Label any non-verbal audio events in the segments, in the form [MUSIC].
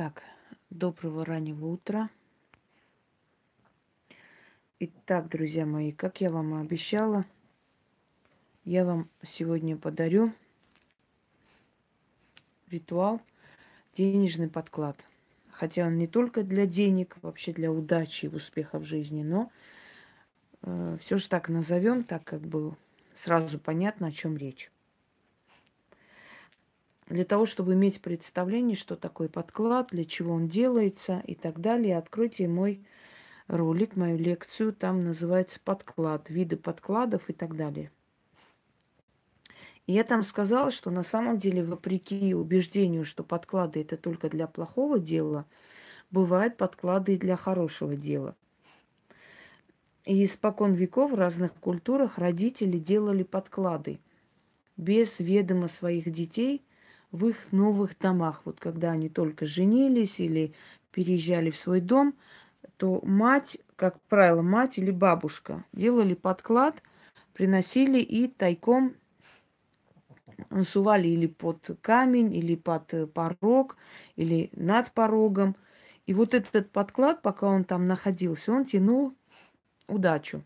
Так, доброго раннего утра. Итак, друзья мои, как я вам и обещала, я вам сегодня подарю ритуал денежный подклад. Хотя он не только для денег, вообще для удачи и успеха в жизни, но э, все же так назовем, так как бы сразу понятно, о чем речь. Для того, чтобы иметь представление, что такое подклад, для чего он делается и так далее, откройте мой ролик, мою лекцию. Там называется подклад, виды подкладов и так далее. И я там сказала, что на самом деле, вопреки убеждению, что подклады это только для плохого дела, бывают подклады и для хорошего дела. И испокон веков в разных культурах родители делали подклады без ведома своих детей – в их новых домах. Вот когда они только женились или переезжали в свой дом, то мать, как правило, мать или бабушка делали подклад, приносили и тайком сували или под камень, или под порог, или над порогом. И вот этот подклад, пока он там находился, он тянул удачу.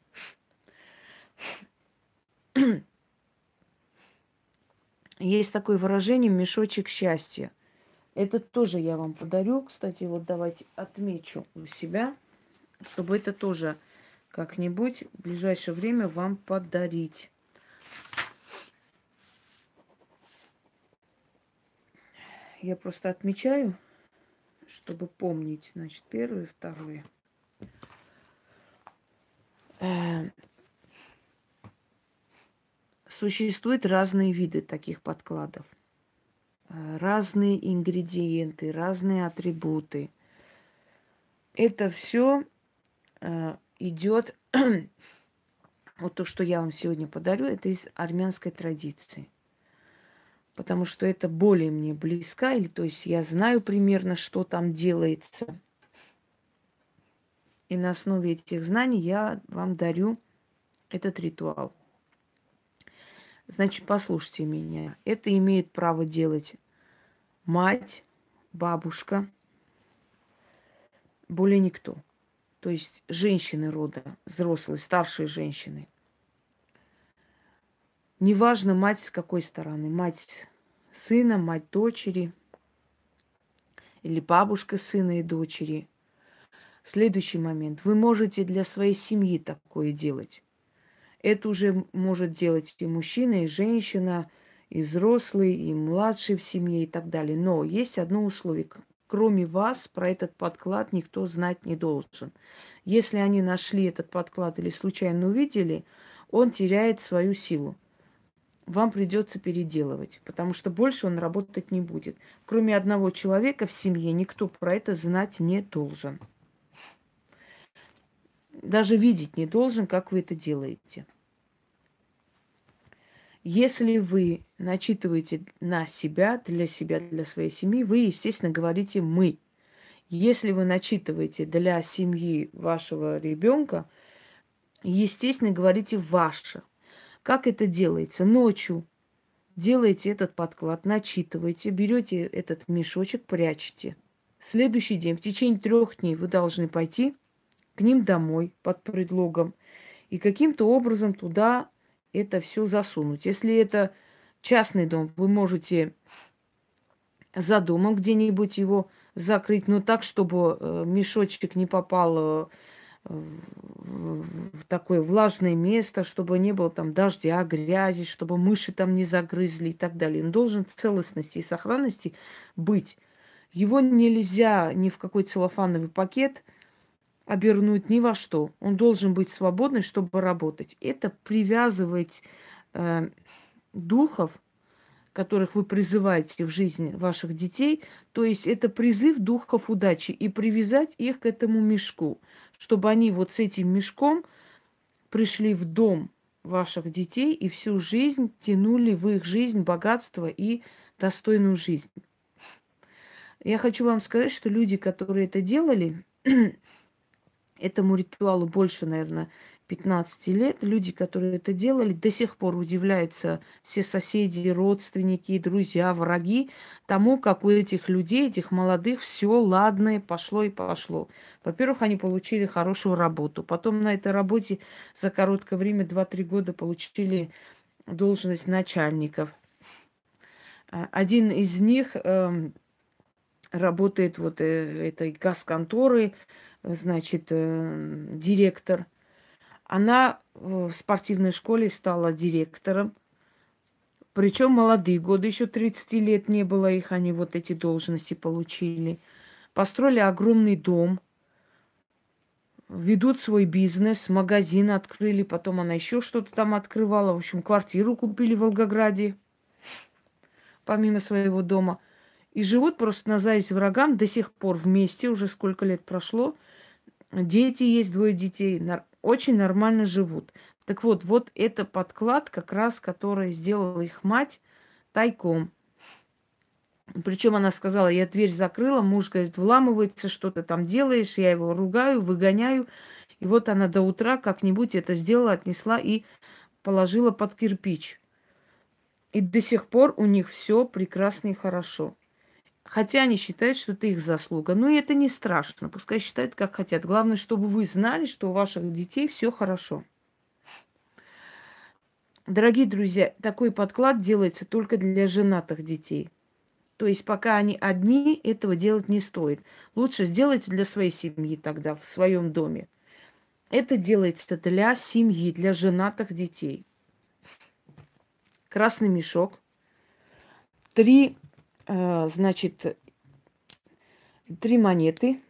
Есть такое выражение мешочек счастья. Это тоже я вам подарю. Кстати, вот давайте отмечу у себя, чтобы это тоже как-нибудь в ближайшее время вам подарить. Я просто отмечаю, чтобы помнить. Значит, первый, второй. Существуют разные виды таких подкладов. Э, разные ингредиенты, разные атрибуты. Это все э, идет, [CLEARS THROAT] вот то, что я вам сегодня подарю, это из армянской традиции. Потому что это более мне близко, или то есть я знаю примерно, что там делается. И на основе этих знаний я вам дарю этот ритуал. Значит, послушайте меня. Это имеет право делать мать, бабушка, более никто. То есть женщины рода, взрослые, старшие женщины. Неважно, мать с какой стороны. Мать сына, мать дочери. Или бабушка сына и дочери. Следующий момент. Вы можете для своей семьи такое делать. Это уже может делать и мужчина, и женщина, и взрослый, и младший в семье и так далее. Но есть одно условие. Кроме вас про этот подклад никто знать не должен. Если они нашли этот подклад или случайно увидели, он теряет свою силу. Вам придется переделывать, потому что больше он работать не будет. Кроме одного человека в семье никто про это знать не должен. Даже видеть не должен, как вы это делаете. Если вы начитываете на себя, для себя, для своей семьи, вы, естественно, говорите «мы». Если вы начитываете для семьи вашего ребенка, естественно, говорите «ваше». Как это делается? Ночью делаете этот подклад, начитываете, берете этот мешочек, прячете. Следующий день, в течение трех дней вы должны пойти к ним домой под предлогом и каким-то образом туда это все засунуть. Если это частный дом, вы можете за домом где-нибудь его закрыть, но так, чтобы э, мешочек не попал э, в такое влажное место, чтобы не было там дождя, грязи, чтобы мыши там не загрызли и так далее. Он должен целостности и сохранности быть. Его нельзя ни в какой целлофановый пакет обернуть ни во что. Он должен быть свободный, чтобы работать. Это привязывать э, духов, которых вы призываете в жизнь ваших детей, то есть это призыв духов удачи и привязать их к этому мешку, чтобы они вот с этим мешком пришли в дом ваших детей и всю жизнь тянули в их жизнь богатство и достойную жизнь. Я хочу вам сказать, что люди, которые это делали, [CLEARS THROAT] этому ритуалу больше, наверное, 15 лет. Люди, которые это делали, до сих пор удивляются все соседи, родственники, друзья, враги тому, как у этих людей, этих молодых, все ладное пошло и пошло. Во-первых, они получили хорошую работу. Потом на этой работе за короткое время, 2-3 года, получили должность начальников. А, один из них э, работает вот э, этой газ-конторы, значит, э, директор – она в спортивной школе стала директором. Причем молодые годы, еще 30 лет не было их, они вот эти должности получили. Построили огромный дом, ведут свой бизнес, магазин открыли, потом она еще что-то там открывала. В общем, квартиру купили в Волгограде, помимо своего дома. И живут просто на зависть врагам до сих пор вместе, уже сколько лет прошло. Дети есть, двое детей, очень нормально живут. Так вот, вот это подклад, как раз, который сделала их мать тайком. Причем она сказала, я дверь закрыла, муж говорит, вламывается, что ты там делаешь, я его ругаю, выгоняю. И вот она до утра как-нибудь это сделала, отнесла и положила под кирпич. И до сих пор у них все прекрасно и хорошо. Хотя они считают, что это их заслуга. Но это не страшно. Пускай считают, как хотят. Главное, чтобы вы знали, что у ваших детей все хорошо. Дорогие друзья, такой подклад делается только для женатых детей. То есть пока они одни, этого делать не стоит. Лучше сделайте для своей семьи тогда, в своем доме. Это делается для семьи, для женатых детей. Красный мешок. Три значит, три монеты.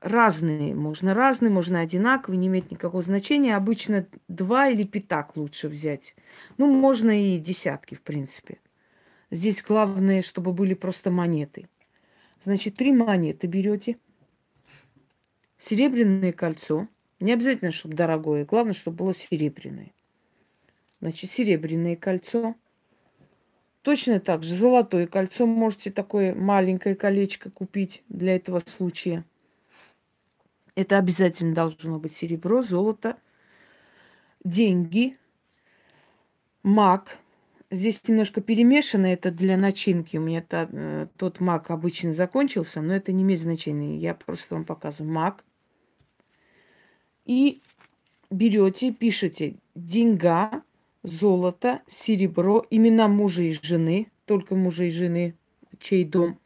Разные, можно разные, можно одинаковые, не имеет никакого значения. Обычно два или пятак лучше взять. Ну, можно и десятки, в принципе. Здесь главное, чтобы были просто монеты. Значит, три монеты берете. Серебряное кольцо. Не обязательно, чтобы дорогое. Главное, чтобы было серебряное. Значит, серебряное кольцо – Точно так же золотое кольцо можете такое маленькое колечко купить для этого случая. Это обязательно должно быть серебро, золото, деньги, мак. Здесь немножко перемешано, это для начинки. У меня та, э, тот мак обычно закончился, но это не имеет значения. Я просто вам показываю мак. И берете, пишете деньга, золото, серебро, имена мужа и жены, только мужа и жены, чей дом.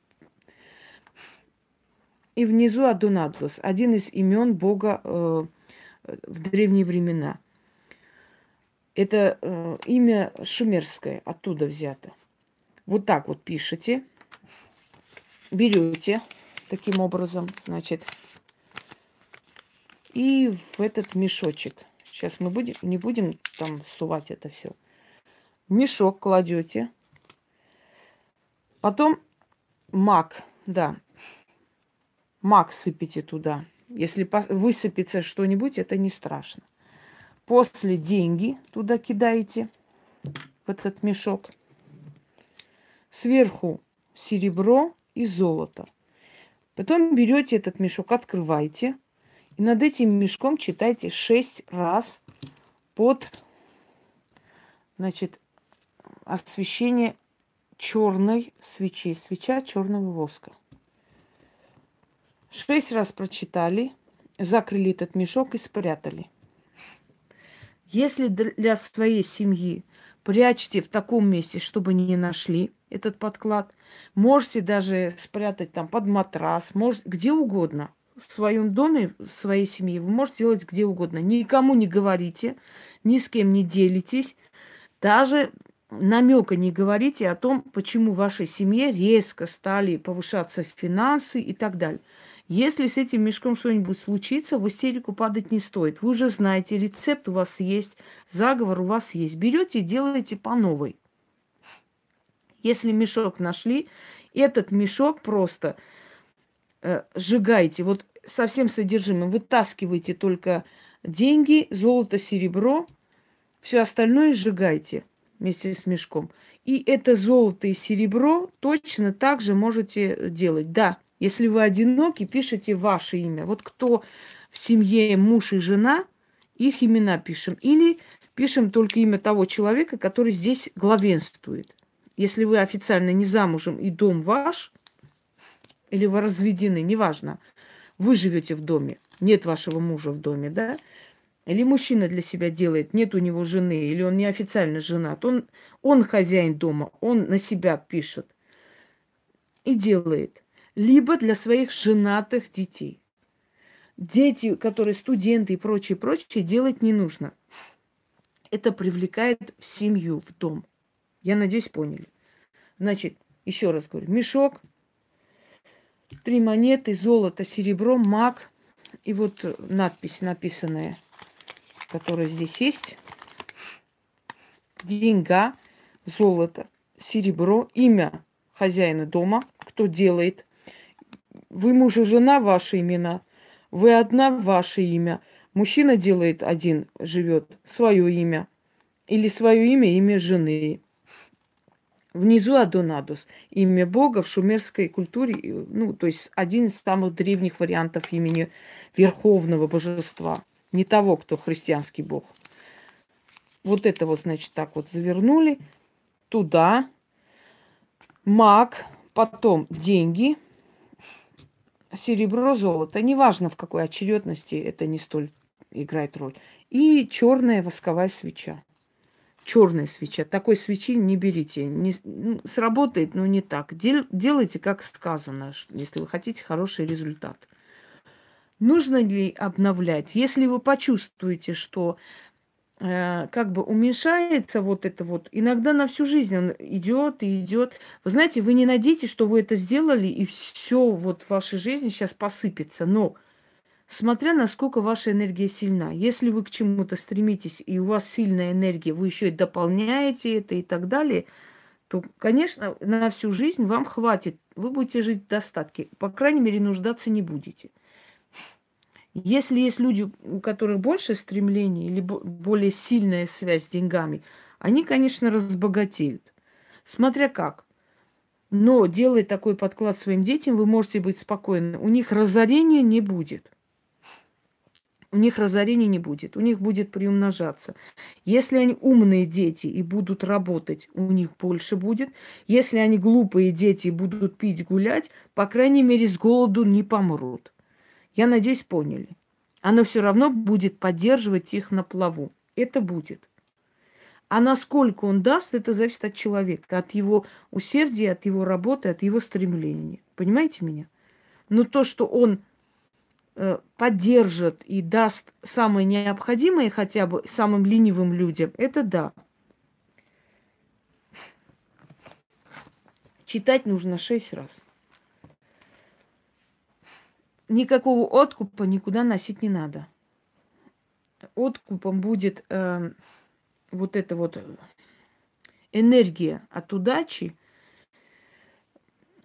И внизу Адунадус, один из имен Бога э, в древние времена. Это э, имя шумерское, оттуда взято. Вот так вот пишете, берете таким образом, значит, и в этот мешочек – Сейчас мы будем, не будем там сувать это все. Мешок кладете. Потом мак, да. Мак сыпите туда. Если высыпется что-нибудь, это не страшно. После деньги туда кидаете, в этот мешок. Сверху серебро и золото. Потом берете этот мешок, открываете – и над этим мешком читайте шесть раз под значит, освещение черной свечи, свеча черного воска. Шесть раз прочитали, закрыли этот мешок и спрятали. Если для своей семьи прячьте в таком месте, чтобы не нашли этот подклад, можете даже спрятать там под матрас, может, где угодно – в своем доме, в своей семье вы можете делать где угодно. Никому не говорите, ни с кем не делитесь, даже намека не говорите о том, почему в вашей семье резко стали повышаться финансы и так далее. Если с этим мешком что-нибудь случится, в истерику падать не стоит. Вы уже знаете, рецепт у вас есть, заговор у вас есть. Берете и делаете по новой. Если мешок нашли, этот мешок просто э, сжигайте. Вот со всем содержимым. Вытаскивайте только деньги, золото, серебро. Все остальное сжигайте вместе с мешком. И это золото и серебро точно так же можете делать. Да, если вы одиноки, пишите ваше имя. Вот кто в семье муж и жена, их имена пишем. Или пишем только имя того человека, который здесь главенствует. Если вы официально не замужем и дом ваш, или вы разведены, неважно, вы живете в доме, нет вашего мужа в доме, да, или мужчина для себя делает, нет у него жены, или он неофициально женат, он, он хозяин дома, он на себя пишет и делает. Либо для своих женатых детей. Дети, которые студенты и прочее, прочее, делать не нужно. Это привлекает в семью, в дом. Я надеюсь, поняли. Значит, еще раз говорю, мешок, три монеты, золото, серебро, маг и вот надпись написанная – которая здесь есть. Деньга, золото, серебро, имя хозяина дома, кто делает. Вы муж и жена, ваши имена. Вы одна, ваше имя. Мужчина делает один, живет, свое имя. Или свое имя, имя жены. Внизу Адонадус, имя Бога в шумерской культуре, ну, то есть один из самых древних вариантов имени Верховного Божества не того, кто христианский бог. Вот это вот, значит, так вот завернули туда. Маг, потом деньги, серебро, золото. Неважно, в какой очередности это не столь играет роль. И черная восковая свеча. Черная свеча. Такой свечи не берите. Не, ну, сработает, но не так. Дел, делайте, как сказано, если вы хотите хороший результат. Нужно ли обновлять? Если вы почувствуете, что э, как бы уменьшается вот это вот, иногда на всю жизнь он идет и идет. Вы знаете, вы не надейтесь, что вы это сделали, и все вот в вашей жизни сейчас посыпется. Но смотря насколько ваша энергия сильна. Если вы к чему-то стремитесь, и у вас сильная энергия, вы еще и дополняете это и так далее, то, конечно, на всю жизнь вам хватит. Вы будете жить в достатке. По крайней мере, нуждаться не будете. Если есть люди, у которых больше стремлений или более сильная связь с деньгами, они, конечно, разбогатеют. Смотря как. Но делая такой подклад своим детям, вы можете быть спокойны. У них разорения не будет. У них разорения не будет. У них будет приумножаться. Если они умные дети и будут работать, у них больше будет. Если они глупые дети и будут пить, гулять, по крайней мере, с голоду не помрут. Я надеюсь, поняли. Оно все равно будет поддерживать их на плаву. Это будет. А насколько он даст, это зависит от человека, от его усердия, от его работы, от его стремления. Понимаете меня? Но то, что он поддержит и даст самое необходимое хотя бы самым ленивым людям, это да. Читать нужно шесть раз никакого откупа никуда носить не надо. Откупом будет э, вот эта вот энергия от удачи,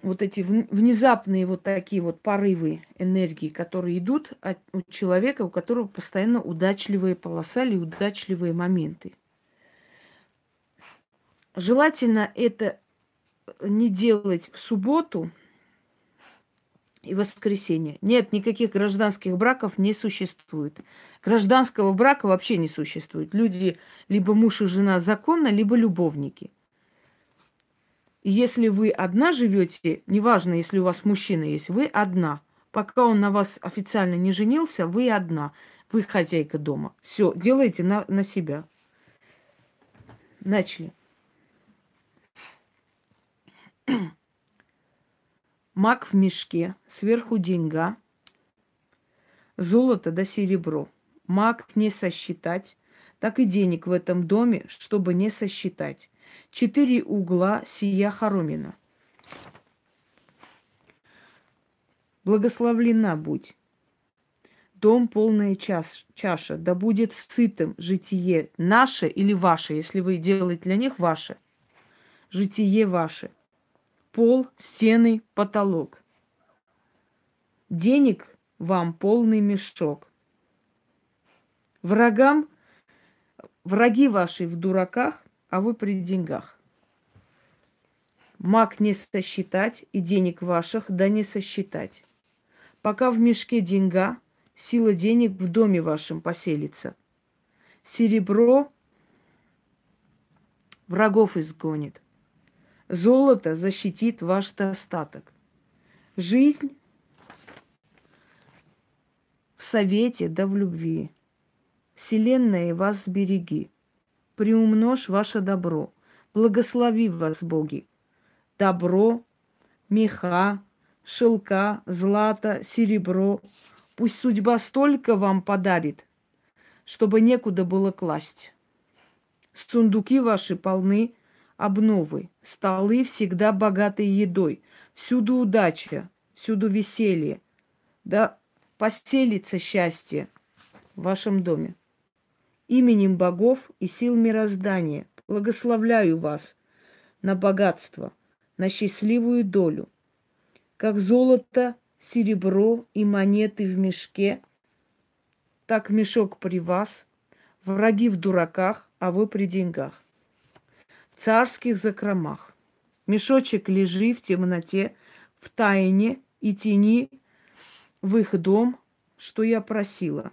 вот эти внезапные вот такие вот порывы энергии, которые идут от, у человека, у которого постоянно удачливые полоса или удачливые моменты. Желательно это не делать в субботу – и воскресенье. Нет, никаких гражданских браков не существует. Гражданского брака вообще не существует. Люди либо муж и жена законно, либо любовники. Если вы одна живете, неважно, если у вас мужчина есть, вы одна. Пока он на вас официально не женился, вы одна. Вы хозяйка дома. Все, делайте на, на себя. Начали. [CLEARS THROAT] мак в мешке, сверху деньга, золото да серебро. Мак не сосчитать, так и денег в этом доме, чтобы не сосчитать. Четыре угла сия хоромина. Благословлена будь. Дом полная чаш, чаша, да будет сытым житие наше или ваше, если вы делаете для них ваше. Житие ваше пол, стены, потолок. Денег вам полный мешок. Врагам, враги ваши в дураках, а вы при деньгах. Маг не сосчитать и денег ваших да не сосчитать. Пока в мешке деньга, сила денег в доме вашем поселится. Серебро врагов изгонит. Золото защитит ваш достаток. Жизнь в совете да в любви. Вселенная вас сбереги. Приумножь ваше добро. Благослови вас, Боги. Добро, меха, шелка, злато, серебро. Пусть судьба столько вам подарит, чтобы некуда было класть. Сундуки ваши полны обновы, столы всегда богатые едой, всюду удача, всюду веселье. Да поселится счастье в вашем доме. Именем богов и сил мироздания благословляю вас на богатство, на счастливую долю. Как золото, серебро и монеты в мешке, так мешок при вас, враги в дураках, а вы при деньгах. В царских закромах. Мешочек лежи в темноте, в тайне и тени в их дом, что я просила.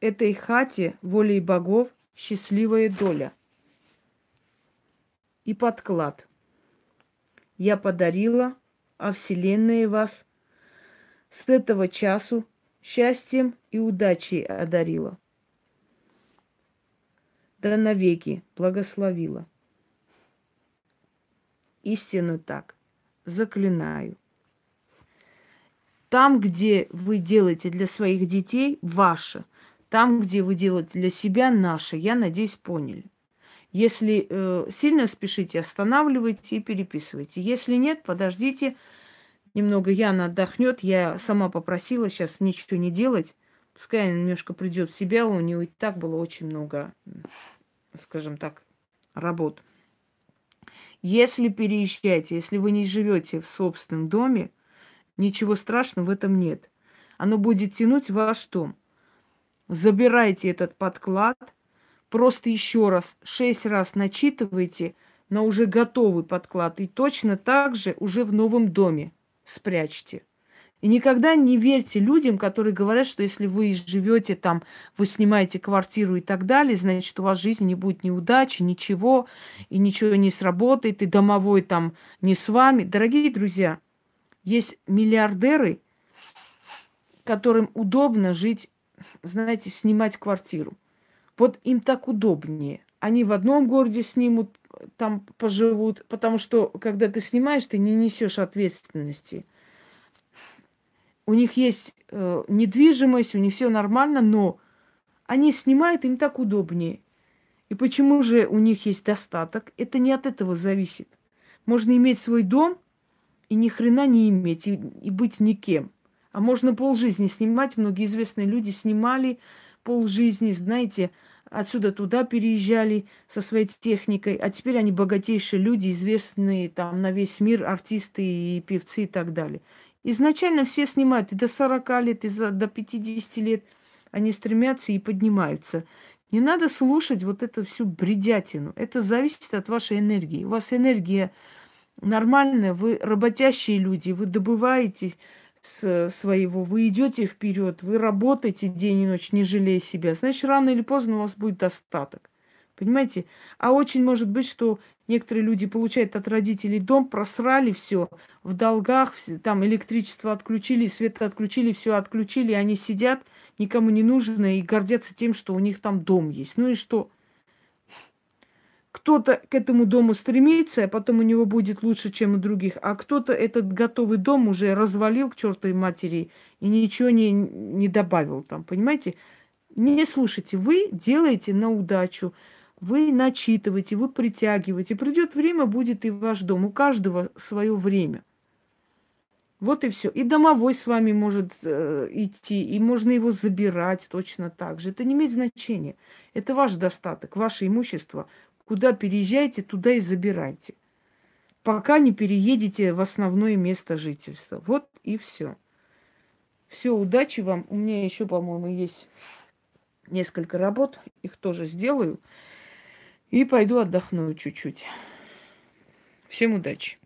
Этой хате волей богов счастливая доля. И подклад. Я подарила, а вселенная вас с этого часу счастьем и удачей одарила да навеки благословила. Истинно так. Заклинаю. Там, где вы делаете для своих детей, ваше. Там, где вы делаете для себя, наше. Я надеюсь, поняли. Если э, сильно спешите, останавливайте и переписывайте. Если нет, подождите. Немного Яна отдохнет. Я сама попросила сейчас ничего не делать. Пускай она немножко придет в себя, у нее и так было очень много, скажем так, работ. Если переезжаете, если вы не живете в собственном доме, ничего страшного в этом нет. Оно будет тянуть ваш дом. Забирайте этот подклад, просто еще раз, шесть раз начитывайте на уже готовый подклад и точно так же уже в новом доме спрячьте. И никогда не верьте людям, которые говорят, что если вы живете там, вы снимаете квартиру и так далее, значит, у вас в жизни не будет неудачи, ничего, и ничего не сработает, и домовой там не с вами. Дорогие друзья, есть миллиардеры, которым удобно жить, знаете, снимать квартиру. Вот им так удобнее. Они в одном городе снимут, там поживут, потому что, когда ты снимаешь, ты не несешь ответственности – у них есть э, недвижимость, у них все нормально, но они снимают, им так удобнее. И почему же у них есть достаток? Это не от этого зависит. Можно иметь свой дом и ни хрена не иметь, и, и быть никем. А можно полжизни снимать. Многие известные люди снимали полжизни, знаете, отсюда туда переезжали со своей техникой, а теперь они богатейшие люди, известные там на весь мир, артисты и певцы и так далее. Изначально все снимают и до 40 лет, и до 50 лет. Они стремятся и поднимаются. Не надо слушать вот эту всю бредятину. Это зависит от вашей энергии. У вас энергия нормальная, вы работящие люди, вы добываете своего, вы идете вперед, вы работаете день и ночь, не жалея себя. Значит, рано или поздно у вас будет достаток. Понимаете? А очень может быть, что некоторые люди получают от родителей дом, просрали все в долгах, там электричество отключили, свет отключили, все отключили, и они сидят, никому не нужны и гордятся тем, что у них там дом есть. Ну и что? Кто-то к этому дому стремится, а потом у него будет лучше, чем у других, а кто-то этот готовый дом уже развалил к чертовой матери и ничего не, не добавил там, понимаете? Не слушайте, вы делаете на удачу. Вы начитываете, вы притягиваете. Придет время, будет и ваш дом. У каждого свое время. Вот и все. И домовой с вами может э, идти, и можно его забирать точно так же. Это не имеет значения. Это ваш достаток, ваше имущество. Куда переезжаете, туда и забирайте. Пока не переедете в основное место жительства. Вот и все. Все, удачи вам. У меня еще, по-моему, есть несколько работ. Их тоже сделаю. И пойду отдохну чуть-чуть. Всем удачи!